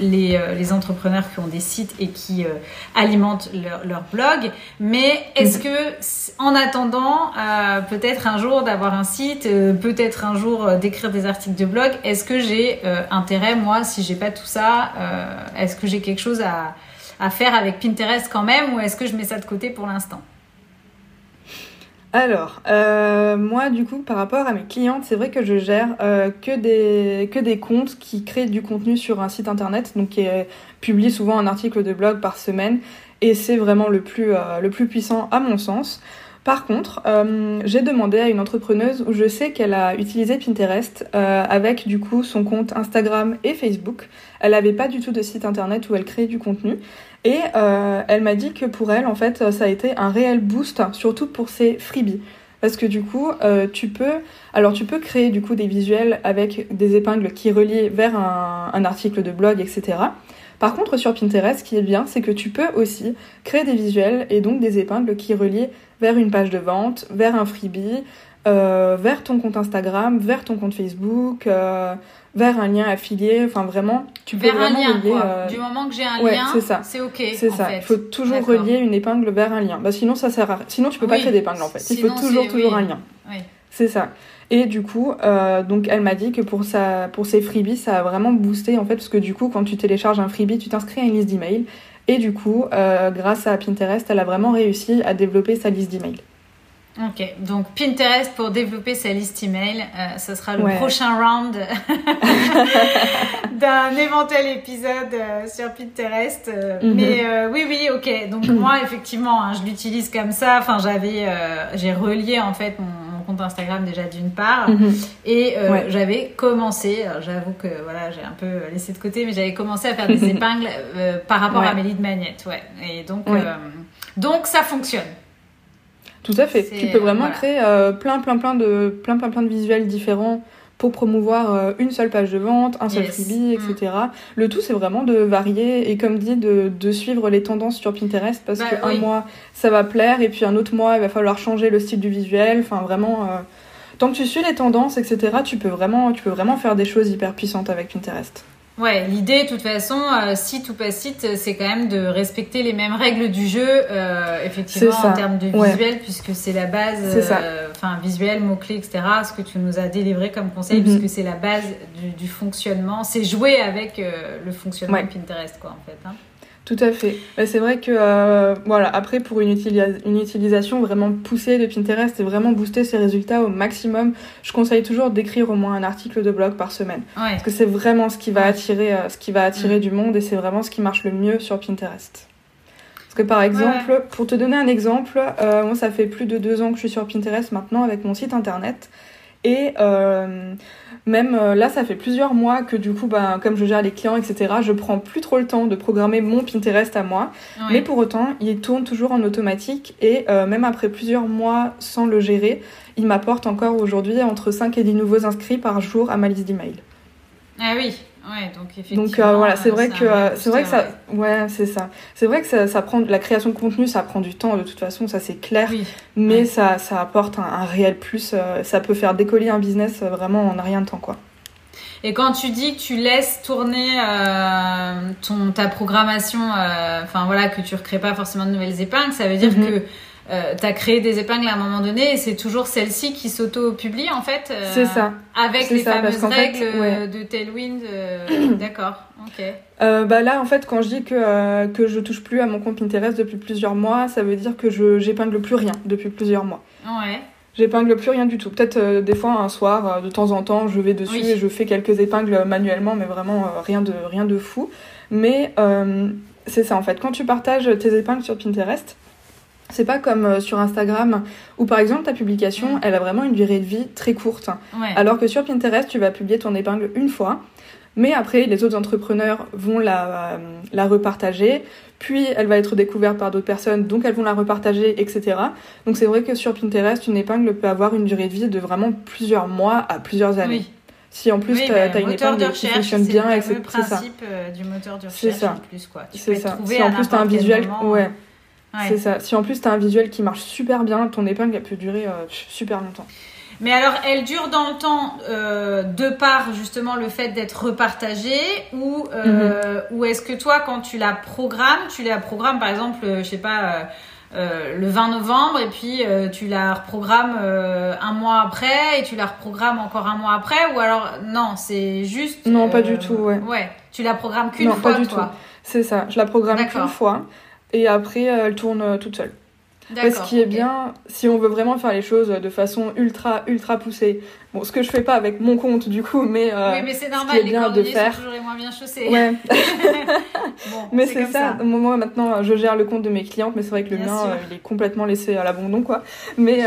les, les, entrepreneurs qui ont des sites et qui alimentent leur, leur, blog. Mais est-ce mhm. que en attendant attendant euh, peut-être un jour d'avoir un site, euh, peut-être un jour euh, d'écrire des articles de blog, est-ce que j'ai intérêt, moi, si j'ai pas tout ça, est-ce que j'ai quelque chose à, faire avec Pinterest quand même ou est-ce que je mets ça de côté pour l'instant? Alors, moi, du coup, par rapport à mes clientes, c'est vrai que je gère que, des, que des comptes qui créent du contenu sur un site internet, donc qui publie souvent un article de blog par semaine, et c'est vraiment le plus, le plus puissant à mon sens. Par contre, euh, j'ai demandé à une entrepreneuse où je sais qu'elle a utilisé Pinterest euh, avec du coup son compte Instagram et Facebook. Elle n'avait pas du tout de site internet où elle créait du contenu. Et euh, elle m'a dit que pour elle, en fait, ça a été un réel boost, surtout pour ses freebies. Parce que du coup, tu peux, alors tu peux créer du coup des visuels avec des épingles qui relient vers un, un article de blog, etc. Par contre, sur Pinterest, ce qui est bien, c'est que tu peux aussi créer des visuels et donc des épingles qui relient vers une page de vente, vers un freebie, euh, vers ton compte Instagram, vers ton compte Facebook, euh, vers un lien affilié. Enfin, vraiment, tu peux vers vraiment un lien, relier. Euh... Du moment que j'ai un lien, c'est ok. C'est ça. Il faut toujours relier une épingle vers un lien. Bah, sinon, ça sert à... Sinon, tu peux pas créer d'épingle en fait. Il faut toujours, toujours un lien. Oui. C'est ça. Et du coup, euh, donc elle m'a dit que pour, sa, pour ses freebies, ça a vraiment boosté en fait, parce que du coup, quand tu télécharges un freebie, tu t'inscris à une liste d'emails. Et du coup, euh, grâce à Pinterest, elle a vraiment réussi à développer sa liste d'emails. Ok, donc Pinterest pour développer sa liste email, euh, ce sera le prochain round d'un éventuel épisode euh, sur Pinterest. Euh, mhm. Mais oui, oui, ok. Donc moi, effectivement, hein, je l'utilise comme ça. Enfin, j'avais, j'ai relié en fait mon, compte Instagram déjà d'une part, mhm. et j'avais commencé. J'avoue que voilà, j'ai un peu laissé de côté, mais j'avais commencé à faire des épingles par rapport à mes leads magnets, ouais. Et donc, donc ça fonctionne. Tout à fait. Tu peux vraiment créer euh, plein, plein, plein de, plein, plein, plein de visuels différents pour promouvoir euh, une seule page de vente, un seul freebie, etc. Mm. Le tout, c'est vraiment de varier et, comme dit, de, de suivre les tendances sur Pinterest parce bah, qu'un mois, ça va plaire et puis un autre mois, il va falloir changer le style du visuel. Enfin, vraiment, euh, tant que tu suis les tendances, etc., tu peux vraiment, tu peux vraiment faire des choses hyper puissantes avec Pinterest. Ouais, l'idée, de toute façon, euh, site ou pas site, c'est quand même de respecter les mêmes règles du jeu, euh, effectivement, en termes de visuel, puisque c'est la base, euh, enfin, visuel, mots-clés, etc., ce que tu nous as délivré comme conseil, mhm. puisque c'est la base du, du fonctionnement. C'est jouer avec le fonctionnement de Pinterest, quoi, en fait. Hein. Tout à fait. C'est vrai que, euh, voilà, après, pour une, une, utilisation vraiment poussée de Pinterest et vraiment booster ses résultats au maximum, je conseille toujours d'écrire au moins un article de blog par semaine. Parce que c'est vraiment ce qui va attirer, euh, ce qui va attirer mm. du monde et c'est vraiment ce qui marche le mieux sur Pinterest. Parce que, par exemple, pour te donner un exemple, euh, moi, ça fait plus de deux ans que je suis sur Pinterest maintenant avec mon site internet. Et euh, même euh, là, ça fait plusieurs mois que du coup, bah, comme je gère les clients, etc., je prends plus trop le temps de programmer mon Pinterest à moi. Mais pour autant, il tourne toujours en automatique et euh, même après plusieurs mois sans le gérer, il m'apporte encore aujourd'hui entre 5 et 10 nouveaux inscrits par jour à ma liste d'emails. Ah oui, Ouais, donc effectivement. Donc euh, voilà, c'est vrai que euh, c'est vrai que ça, ouais, c'est ça. C'est vrai que ça, ça, prend la création de contenu, ça prend du temps de toute façon, ça c'est clair. Mais ça, ça apporte un, réel plus. Euh, ça peut faire décoller un business vraiment en rien de temps, quoi. Et quand tu dis que tu laisses tourner ton ta programmation, enfin voilà, que tu recrées pas forcément de nouvelles épingles, ça veut dire mm-hmm. que euh, tu as créé des épingles à un moment donné et c'est toujours celle-ci qui s'auto-publie en fait. Euh, c'est ça. Avec les fameuses règles de Tailwind. Euh, d'accord, ok. bah là, en fait, quand je dis que, que je touche plus à mon compte Pinterest depuis plusieurs mois, ça veut dire que je j'épingle plus rien depuis plusieurs mois. Ouais. J'épingle plus rien du tout. Peut-être des fois un soir, de temps en temps, je vais dessus et je fais quelques épingles manuellement, mais vraiment rien de rien de fou. Mais c'est ça en fait. Quand tu partages tes épingles sur Pinterest, c'est pas comme euh, sur Instagram où par exemple ta publication, elle a vraiment une durée de vie très courte. Alors que sur Pinterest, tu vas publier ton épingle une fois, mais après les autres entrepreneurs vont la, euh, la repartager, puis elle va être découverte par d'autres personnes, donc elles vont la repartager, etc. Donc c'est vrai que sur Pinterest, une épingle peut avoir une durée de vie de vraiment plusieurs mois à plusieurs années. Si en plus tu as, bah, une épingle qui fonctionne bien, c'est le principe euh, du moteur de recherche. C'est ça. Plus, quoi. ça. Si en plus tu as un visuel, ouais. C'est ça. Si en plus tu as un visuel qui marche super bien, ton épingle elle peut durer euh, super longtemps. Mais alors, elle dure dans le temps euh, de par justement le fait d'être repartagée ou, euh, mhm. ou est-ce que toi, quand tu la programmes, tu la programmes par exemple, je sais pas, le 20 novembre et puis tu la reprogrammes un mois après et tu la reprogrammes encore un mois après ou alors non, c'est juste. Non, pas du tout, ouais. Ouais, tu la programmes qu'une fois. Non, pas du tout. C'est ça, je la programme qu'une fois et après euh, elle tourne euh, toute seule. Ce qui est bien, si on veut vraiment faire les choses de façon ultra ultra poussée. Bon, ce que je fais pas avec mon compte du coup, mais euh, oui, mais c'est normal. les bien de faire. Sont toujours les moins bien chaussés. Ouais. bon, mais c'est ça. Moi maintenant, je gère le compte de mes clientes, mais c'est vrai que le mien, il est complètement laissé à l'abandon, quoi. Mais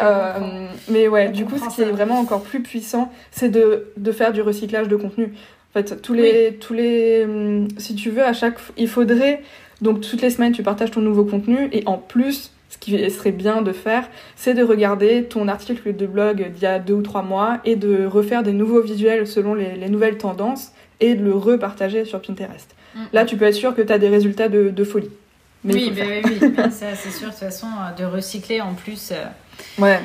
mais ouais, du coup, ce qui est vraiment encore plus puissant, c'est de de faire du recyclage de contenu. En fait, tous les tous les, hum, si tu veux, à chaque, il faudrait donc toutes les semaines, tu partages ton nouveau contenu et en plus, ce qui serait bien de faire, c'est de regarder ton article de blog d'il y a deux ou trois mois et de refaire des nouveaux visuels selon les, nouvelles tendances et de le repartager sur Pinterest. Mm. Là, tu peux être sûr que tu as des résultats de, folie. oui, bah oui, oui, ça c'est sûr, de toute façon, euh, de recycler en plus. Euh. Ouais.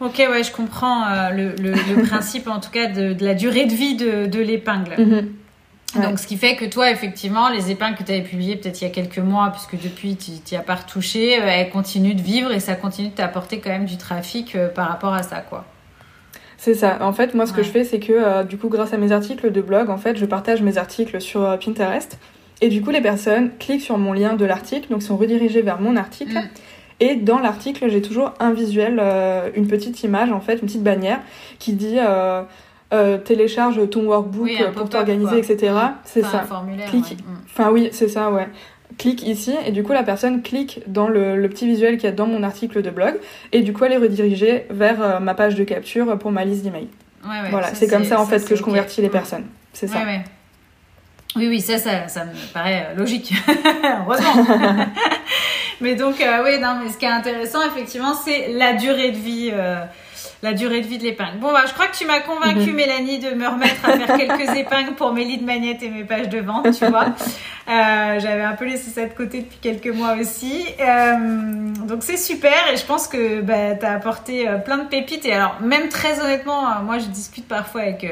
Ok, ouais, je comprends euh, le, principe en tout cas de, la durée de vie de, l'épingle. Mm-hmm. Donc, ce qui fait que toi, effectivement, les épingles que tu avais publiées peut-être il y a quelques mois, puisque depuis, tu n'y as pas retouché, euh, elles continuent de vivre et ça continue de t'apporter quand même du trafic euh, par rapport à ça, quoi. C'est ça. En fait, moi, ce que je fais, c'est que, euh, du coup, grâce à mes articles de blog, en fait, je partage mes articles sur Pinterest. Et du coup, les personnes cliquent sur mon lien de l'article, donc sont redirigées vers mon article. Mm. Et dans l'article, j'ai toujours un visuel, une petite image en fait, une petite bannière qui dit télécharge ton workbook pour t'organiser, etc. C'est ça. Un formulaire, Clique... Enfin oui, c'est ça, ouais clique ici et du coup la personne clique dans le, petit visuel qu'il y a dans mon article de blog et du coup elle est redirigée vers euh, ma page de capture pour ma liste d'emails. Ouais, voilà, c'est comme ça en fait que je convertis les personnes. C'est ça. Oui, oui, ça, ça, ça, me paraît euh, logique. Heureusement. mais donc, euh, oui, non, mais ce qui est intéressant, effectivement, c'est la durée de vie la durée de vie de l'épingle. Bon, bah, je crois que tu m'as convaincu, mhm. Mélanie, de me remettre à faire quelques épingles pour mes lits de magnettes et mes pages de vente, tu vois. Euh, j'avais un peu laissé ça de côté depuis quelques mois aussi. Euh, donc, c'est super et je pense que bah, tu as apporté euh, plein de pépites. Et alors, même très honnêtement, moi, je discute parfois avec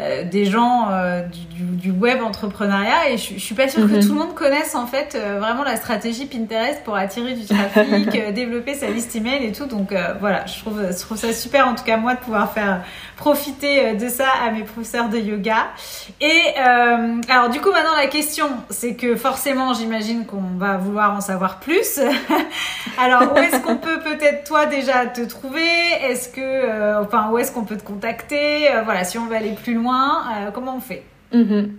euh, des gens euh, du, web entrepreneuriat et je, je suis pas sûre que mhm. tout le monde connaisse en fait euh, vraiment la stratégie Pinterest pour attirer du trafic, développer sa liste email et tout. Donc voilà, je trouve, je trouve ça super en tout cas moi de pouvoir faire profiter de ça à mes professeurs de yoga. Et alors du coup maintenant la question c'est que forcément j'imagine qu'on va vouloir en savoir plus. alors où est-ce qu'on peut peut-être toi déjà te trouver? Est-ce que enfin où est-ce qu'on peut te contacter? Voilà si on veut aller plus loin euh, comment on fait? Mhm.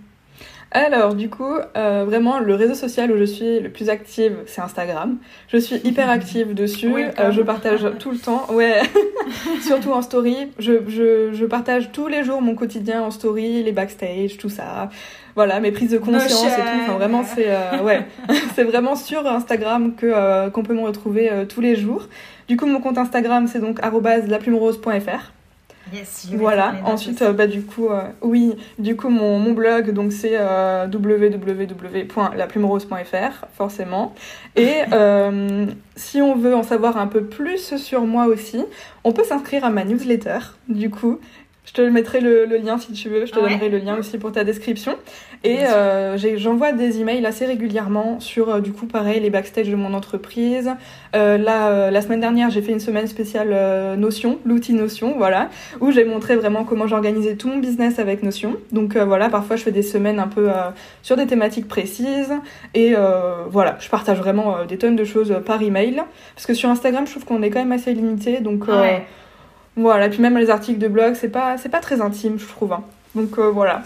Alors, du coup, euh, vraiment, le réseau social où je suis le plus active, c'est Instagram. Je suis hyper active dessus. Euh, je partage tout le temps. Ouais, surtout en story. Je, je, je, partage tous les jours mon quotidien en story, les backstage, tout ça. Voilà, mes prises de conscience et tout. Enfin, vraiment, c'est ouais, c'est vraiment sur Instagram que qu'on peut me retrouver tous les jours. Du coup, mon compte Instagram, c'est donc @laplumerose.fr voilà. Ensuite, euh, bah, du coup, euh, oui, du coup, mon, mon blog, donc c'est euh, www.laplumerose.fr, forcément. Et si on veut en savoir un peu plus sur moi aussi, on peut s'inscrire à ma newsletter, du coup, je te mettrai le, lien si tu veux, je te donnerai le lien aussi pour ta description. Et euh, j'envoie des emails assez régulièrement sur, euh, du coup, pareil, les backstage de mon entreprise. Euh, là, la semaine dernière, j'ai fait une semaine spéciale Notion, l'outil Notion, voilà, où j'ai montré vraiment comment j'organisais tout mon business avec Notion. Donc voilà, parfois je fais des semaines un peu sur des thématiques précises. Et voilà, je partage vraiment des tonnes de choses par email. Parce que sur Instagram, je trouve qu'on est quand même assez limité. Donc voilà, puis même les articles de blog, c'est pas, c'est pas très intime, je trouve. Hein. Donc euh, voilà.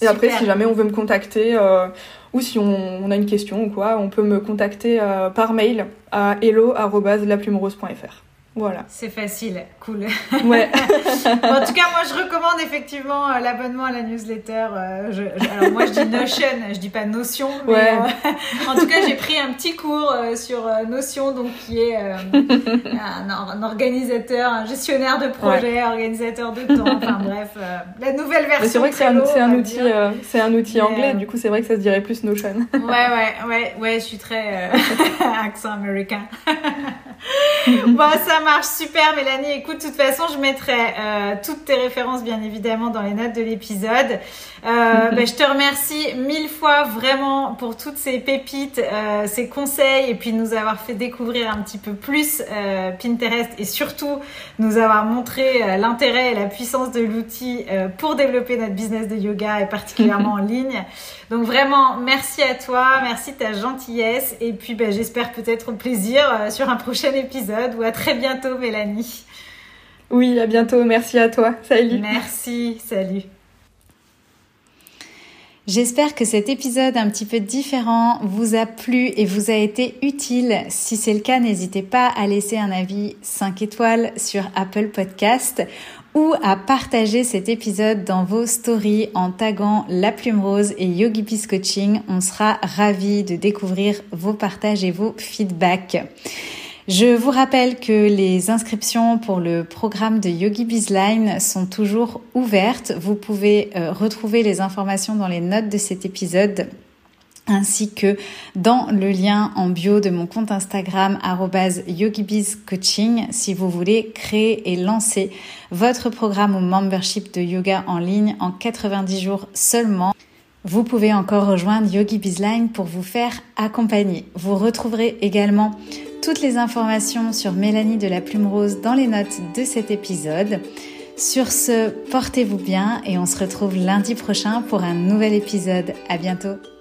Et après, si jamais on veut me contacter, euh, ou si on, a une question ou quoi, on peut me contacter euh, par mail à hello.laplumerose.fr. Voilà. C'est facile, cool. Ouais. en tout cas, moi, je recommande effectivement euh, l'abonnement à la newsletter. Euh, alors, moi, je dis Notion, je dis pas Notion. Mais, ouais. Euh, en tout cas, j'ai pris un petit cours sur Notion, donc qui est un, organisateur, un gestionnaire de projet, organisateur de temps. Enfin bref, la nouvelle version. C'est vrai que c'est un, outil, c'est un outil anglais. Du coup, c'est vrai que ça se dirait plus Notion. ouais, ouais, ouais, ouais. Je suis très accent américain. bon, ça marche super, Mélanie. Écoute, de toute façon, je mettrai euh, toutes tes références, bien évidemment, dans les notes de l'épisode. Euh, ben, je te remercie mille fois vraiment pour toutes ces pépites, euh, ces conseils, et puis nous avoir fait découvrir un petit peu plus Pinterest et surtout nous avoir montré l'intérêt et la puissance de l'outil pour développer notre business de yoga et particulièrement en ligne. Donc vraiment, merci à toi, merci de ta gentillesse, et puis ben, j'espère peut-être au plaisir sur un prochain épisode ou à très bientôt, Mélanie. Oui, à bientôt. Merci à toi. Salut. Merci. Salut. J'espère que cet épisode un petit peu différent vous a plu et vous a été utile. Si c'est le cas, n'hésitez pas à laisser un avis 5 étoiles sur Apple Podcast ou à partager cet épisode dans vos stories en taguant La Plume Rose et Yogi Peace Coaching. On sera ravis de découvrir vos partages et vos feedbacks. Je vous rappelle que les inscriptions pour le programme de Yogi Bizline sont toujours ouvertes. Vous pouvez euh, retrouver les informations dans les notes de cet épisode ainsi que dans le lien en bio de mon compte Instagram @yogibizcoaching si vous voulez créer et lancer votre programme ou membership de yoga en ligne en 90 jours seulement. Vous pouvez encore rejoindre Yogi Bizline pour vous faire accompagner. Vous retrouverez également toutes les informations sur Mélanie de la Plume Rose dans les notes de cet épisode. Sur ce, portez-vous bien et on se retrouve lundi prochain pour un nouvel épisode. À bientôt.